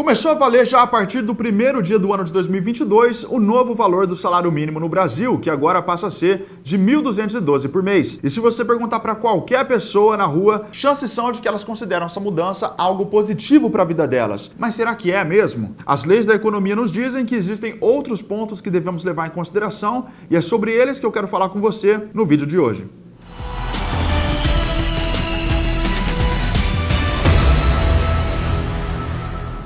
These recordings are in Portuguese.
Começou a valer já a partir do primeiro dia do ano de 2022 o novo valor do salário mínimo no Brasil, que agora passa a ser de R$ 1.212 por mês. E se você perguntar para qualquer pessoa na rua, chances são de que elas consideram essa mudança algo positivo para a vida delas. Mas será que é mesmo? As leis da economia nos dizem que existem outros pontos que devemos levar em consideração e é sobre eles que eu quero falar com você no vídeo de hoje.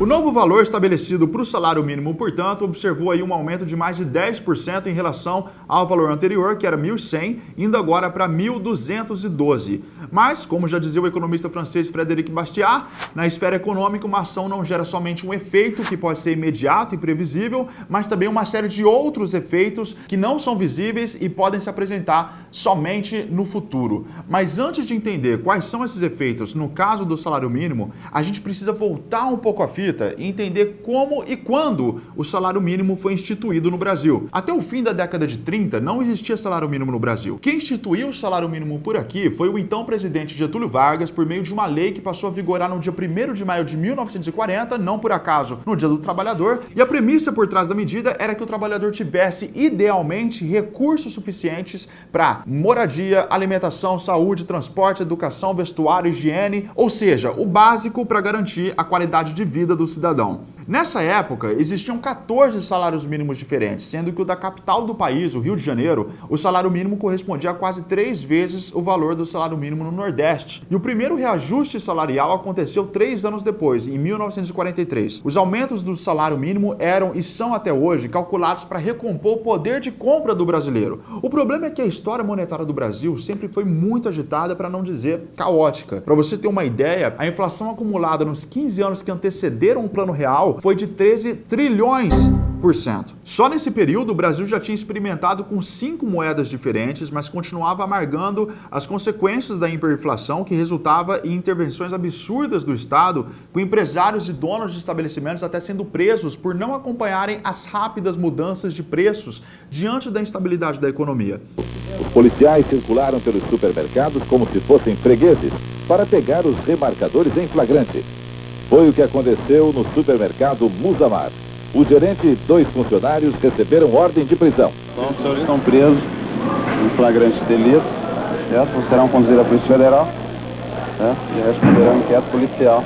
O novo valor estabelecido para o salário mínimo, portanto, observou aí um aumento de mais de 10% em relação ao valor anterior, que era 1.100, indo agora para 1.212. Mas, como já dizia o economista francês Frédéric Bastiat, na esfera econômica uma ação não gera somente um efeito que pode ser imediato e previsível, mas também uma série de outros efeitos que não são visíveis e podem se apresentar somente no futuro. Mas antes de entender quais são esses efeitos no caso do salário mínimo, a gente precisa voltar um pouco a fita e entender como e quando o salário mínimo foi instituído no Brasil. Até o fim da década de 30 não existia salário mínimo no Brasil. Quem instituiu o salário mínimo por aqui foi o então presidente Getúlio Vargas por meio de uma lei que passou a vigorar no dia 1 de maio de 1940, não por acaso no Dia do Trabalhador, e a premissa por trás da medida era que o trabalhador tivesse idealmente recursos suficientes para moradia, alimentação, saúde, transporte, educação, vestuário, higiene, ou seja, o básico para garantir a qualidade de vida do cidadão. Nessa época, existiam 14 salários mínimos diferentes, sendo que o da capital do país, o Rio de Janeiro, o salário mínimo correspondia a quase três vezes o valor do salário mínimo no Nordeste. E o primeiro reajuste salarial aconteceu três anos depois, em 1943. Os aumentos do salário mínimo eram e são até hoje calculados para recompor o poder de compra do brasileiro. O problema é que a história monetária do Brasil sempre foi muito agitada, para não dizer caótica. Para você ter uma ideia, a inflação acumulada nos 15 anos que antecederam o Plano Real foi de 13 trilhões por cento. Só nesse período, o Brasil já tinha experimentado com cinco moedas diferentes, mas continuava amargando as consequências da hiperinflação que resultava em intervenções absurdas do Estado, com empresários e donos de estabelecimentos até sendo presos por não acompanharem as rápidas mudanças de preços diante da instabilidade da economia. Os policiais circularam pelos supermercados como se fossem fregueses para pegar os remarcadores em flagrante. Foi o que aconteceu no supermercado Musamar. O gerente e dois funcionários receberam ordem de prisão. Os senhores estão presos em flagrante delito, certo? Serão conduzidos à Polícia Federal certo? e responderão inquérito policial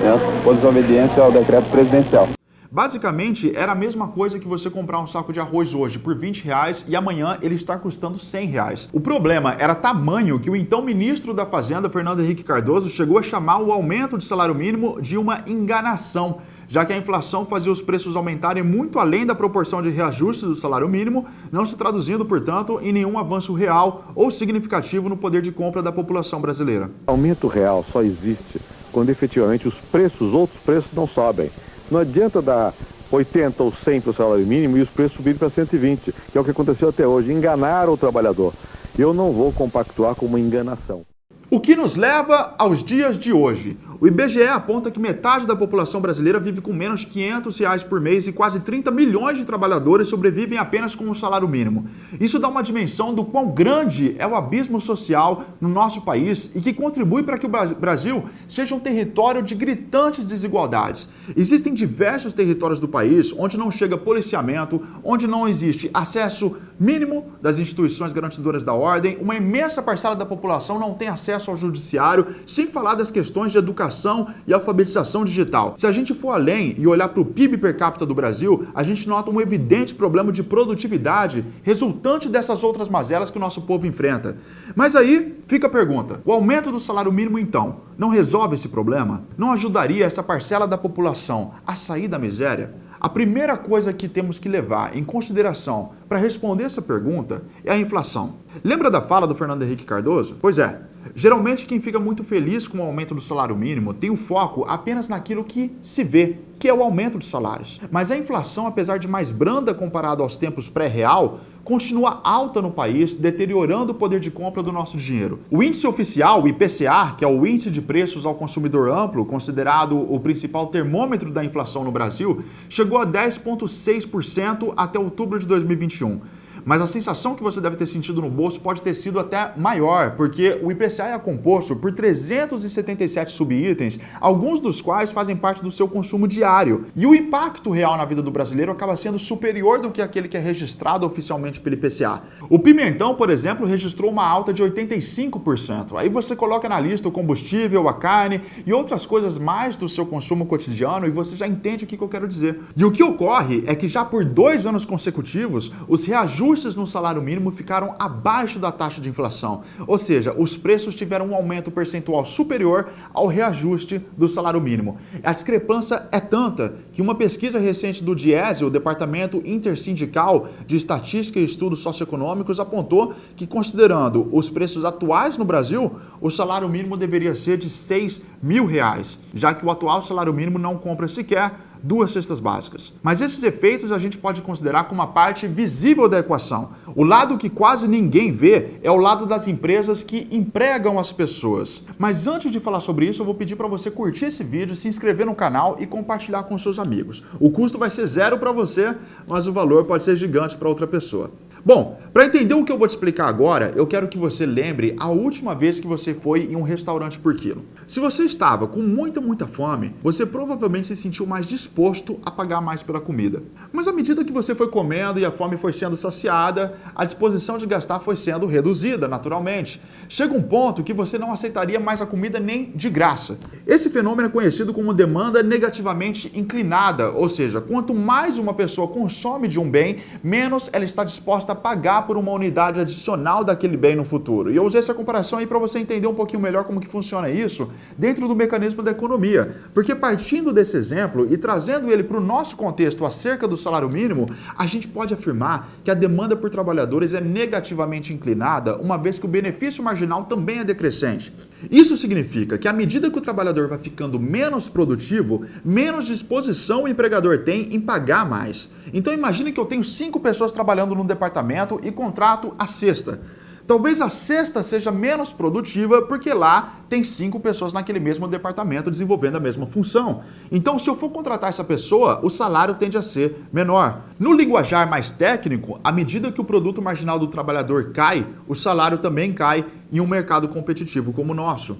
certo? por desobediência ao decreto presidencial. Basicamente, era a mesma coisa que você comprar um saco de arroz hoje por 20 reais e amanhã ele está custando 100 reais. O problema era tamanho que o então ministro da Fazenda, Fernando Henrique Cardoso, chegou a chamar o aumento de salário mínimo de uma enganação já que a inflação fazia os preços aumentarem muito além da proporção de reajuste do salário mínimo, não se traduzindo, portanto, em nenhum avanço real ou significativo no poder de compra da população brasileira. Aumento real só existe quando efetivamente os preços, outros preços não sobem. Não adianta dar 80 ou 100 para o salário mínimo e os preços subirem para 120, que é o que aconteceu até hoje. Enganaram o trabalhador. Eu não vou compactuar com uma enganação. O que nos leva aos dias de hoje. O IBGE aponta que metade da população brasileira vive com menos de 500 reais por mês e quase 30 milhões de trabalhadores sobrevivem apenas com o salário mínimo. Isso dá uma dimensão do quão grande é o abismo social no nosso país e que contribui para que o Brasil seja um território de gritantes desigualdades. Existem diversos territórios do país onde não chega policiamento, onde não existe acesso mínimo das instituições garantidoras da ordem, uma imensa parcela da população não tem acesso ao judiciário, sem falar das questões de educação educação e alfabetização digital. Se a gente for além e olhar para o PIB per capita do Brasil, a gente nota um evidente problema de produtividade resultante dessas outras mazelas que o nosso povo enfrenta. Mas aí fica a pergunta: o aumento do salário mínimo, então, não resolve esse problema? Não ajudaria essa parcela da população a sair da miséria? A primeira coisa que temos que levar em consideração para responder essa pergunta é a inflação. Lembra da fala do Fernando Henrique Cardoso? Pois é, Geralmente, quem fica muito feliz com o aumento do salário mínimo tem o foco apenas naquilo que se vê, que é o aumento de salários. Mas a inflação, apesar de mais branda comparado aos tempos pré-real, continua alta no país, deteriorando o poder de compra do nosso dinheiro. O índice oficial, o IPCA, que é o índice de preços ao consumidor amplo, considerado o principal termômetro da inflação no Brasil, chegou a 10,6% até outubro de 2021 solution. Mas a sensação que você deve ter sentido no bolso pode ter sido até maior, porque o IPCA é composto por 377 subitens, alguns dos quais fazem parte do seu consumo diário. E o impacto real na vida do brasileiro acaba sendo superior do que aquele que é registrado oficialmente pelo IPCA. O pimentão, por exemplo, registrou uma alta de 85%. Aí você coloca na lista o combustível, a carne e outras coisas mais do seu consumo cotidiano e você já entende o que eu quero dizer. E o que ocorre é que já por dois anos consecutivos, os reajustes no salário mínimo ficaram abaixo da taxa de inflação. Ou seja, os preços tiveram um aumento percentual superior ao reajuste do salário mínimo. A discrepância é tanta que uma pesquisa recente do DIESE, o Departamento Intersindical de Estatística e Estudos Socioeconômicos, apontou que, considerando os preços atuais no Brasil, o salário mínimo deveria ser de 6 mil reais, já que o atual salário mínimo não compra sequer duas cestas básicas. Mas esses efeitos a gente pode considerar como uma parte visível da equação. O lado que quase ninguém vê é o lado das empresas que empregam as pessoas. Mas antes de falar sobre isso, eu vou pedir para você curtir esse vídeo, se inscrever no canal e compartilhar com seus amigos. O custo vai ser zero para você, mas o valor pode ser gigante para outra pessoa. Bom, para entender o que eu vou te explicar agora, eu quero que você lembre a última vez que você foi em um restaurante por quilo. Se você estava com muita, muita fome, você provavelmente se sentiu mais disposto a pagar mais pela comida. Mas à medida que você foi comendo e a fome foi sendo saciada, a disposição de gastar foi sendo reduzida, naturalmente. Chega um ponto que você não aceitaria mais a comida nem de graça. Esse fenômeno é conhecido como demanda negativamente inclinada, ou seja, quanto mais uma pessoa consome de um bem, menos ela está disposta a pagar por uma unidade adicional daquele bem no futuro. E eu usei essa comparação aí para você entender um pouquinho melhor como que funciona isso dentro do mecanismo da economia. Porque partindo desse exemplo e trazendo ele para o nosso contexto acerca do salário mínimo, a gente pode afirmar que a demanda por trabalhadores é negativamente inclinada, uma vez que o benefício marginal também é decrescente. Isso significa que à medida que o trabalhador vai ficando menos produtivo, menos disposição o empregador tem em pagar mais. Então imagine que eu tenho cinco pessoas trabalhando num departamento e contrato a sexta. Talvez a sexta seja menos produtiva porque lá tem cinco pessoas naquele mesmo departamento desenvolvendo a mesma função. Então, se eu for contratar essa pessoa, o salário tende a ser menor. No linguajar mais técnico, à medida que o produto marginal do trabalhador cai, o salário também cai em um mercado competitivo como o nosso.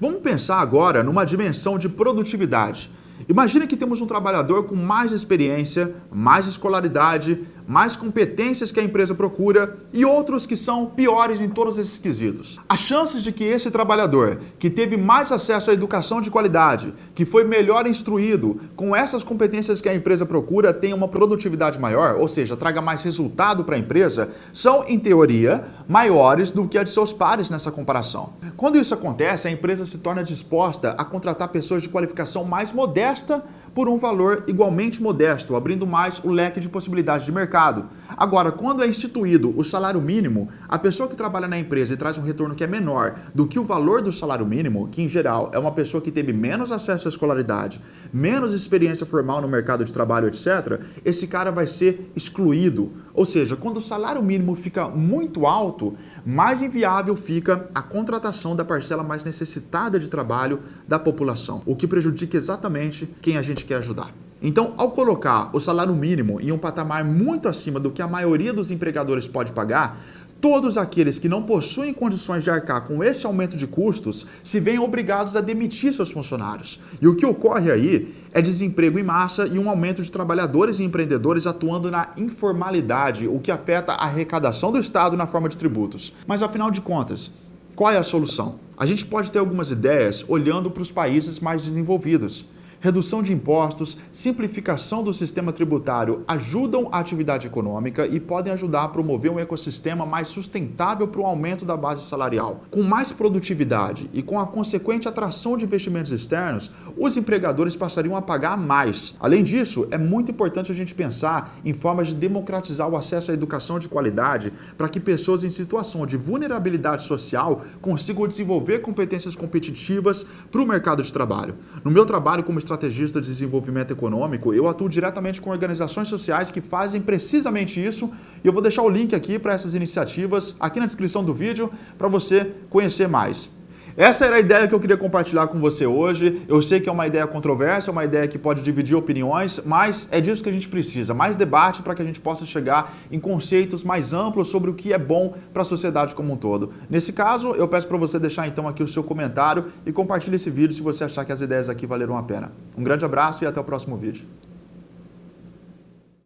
Vamos pensar agora numa dimensão de produtividade. Imagine que temos um trabalhador com mais experiência, mais escolaridade, mais competências que a empresa procura e outros que são piores em todos esses quesitos. As chances de que esse trabalhador, que teve mais acesso à educação de qualidade, que foi melhor instruído, com essas competências que a empresa procura, tenha uma produtividade maior, ou seja, traga mais resultado para a empresa, são, em teoria, maiores do que a de seus pares nessa comparação. Quando isso acontece, a empresa se torna disposta a contratar pessoas de qualificação mais modesta por um valor igualmente modesto, abrindo mais o leque de possibilidades de mercado. Agora, quando é instituído o salário mínimo, a pessoa que trabalha na empresa e traz um retorno que é menor do que o valor do salário mínimo, que em geral é uma pessoa que teve menos acesso à escolaridade, menos experiência formal no mercado de trabalho, etc., esse cara vai ser excluído. Ou seja, quando o salário mínimo fica muito alto, mais inviável fica a contratação da parcela mais necessitada de trabalho da população, o que prejudica exatamente quem a gente quer ajudar. Então, ao colocar o salário mínimo em um patamar muito acima do que a maioria dos empregadores pode pagar, Todos aqueles que não possuem condições de arcar com esse aumento de custos se veem obrigados a demitir seus funcionários. E o que ocorre aí é desemprego em massa e um aumento de trabalhadores e empreendedores atuando na informalidade, o que afeta a arrecadação do Estado na forma de tributos. Mas afinal de contas, qual é a solução? A gente pode ter algumas ideias olhando para os países mais desenvolvidos redução de impostos, simplificação do sistema tributário ajudam a atividade econômica e podem ajudar a promover um ecossistema mais sustentável para o aumento da base salarial. Com mais produtividade e com a consequente atração de investimentos externos, os empregadores passariam a pagar mais. Além disso, é muito importante a gente pensar em formas de democratizar o acesso à educação de qualidade para que pessoas em situação de vulnerabilidade social consigam desenvolver competências competitivas para o mercado de trabalho. No meu trabalho como estrategista de desenvolvimento econômico, eu atuo diretamente com organizações sociais que fazem precisamente isso e eu vou deixar o link aqui para essas iniciativas aqui na descrição do vídeo para você conhecer mais. Essa era a ideia que eu queria compartilhar com você hoje. Eu sei que é uma ideia controversa, uma ideia que pode dividir opiniões, mas é disso que a gente precisa, mais debate para que a gente possa chegar em conceitos mais amplos sobre o que é bom para a sociedade como um todo. Nesse caso, eu peço para você deixar então aqui o seu comentário e compartilhe esse vídeo se você achar que as ideias aqui valeram a pena. Um grande abraço e até o próximo vídeo.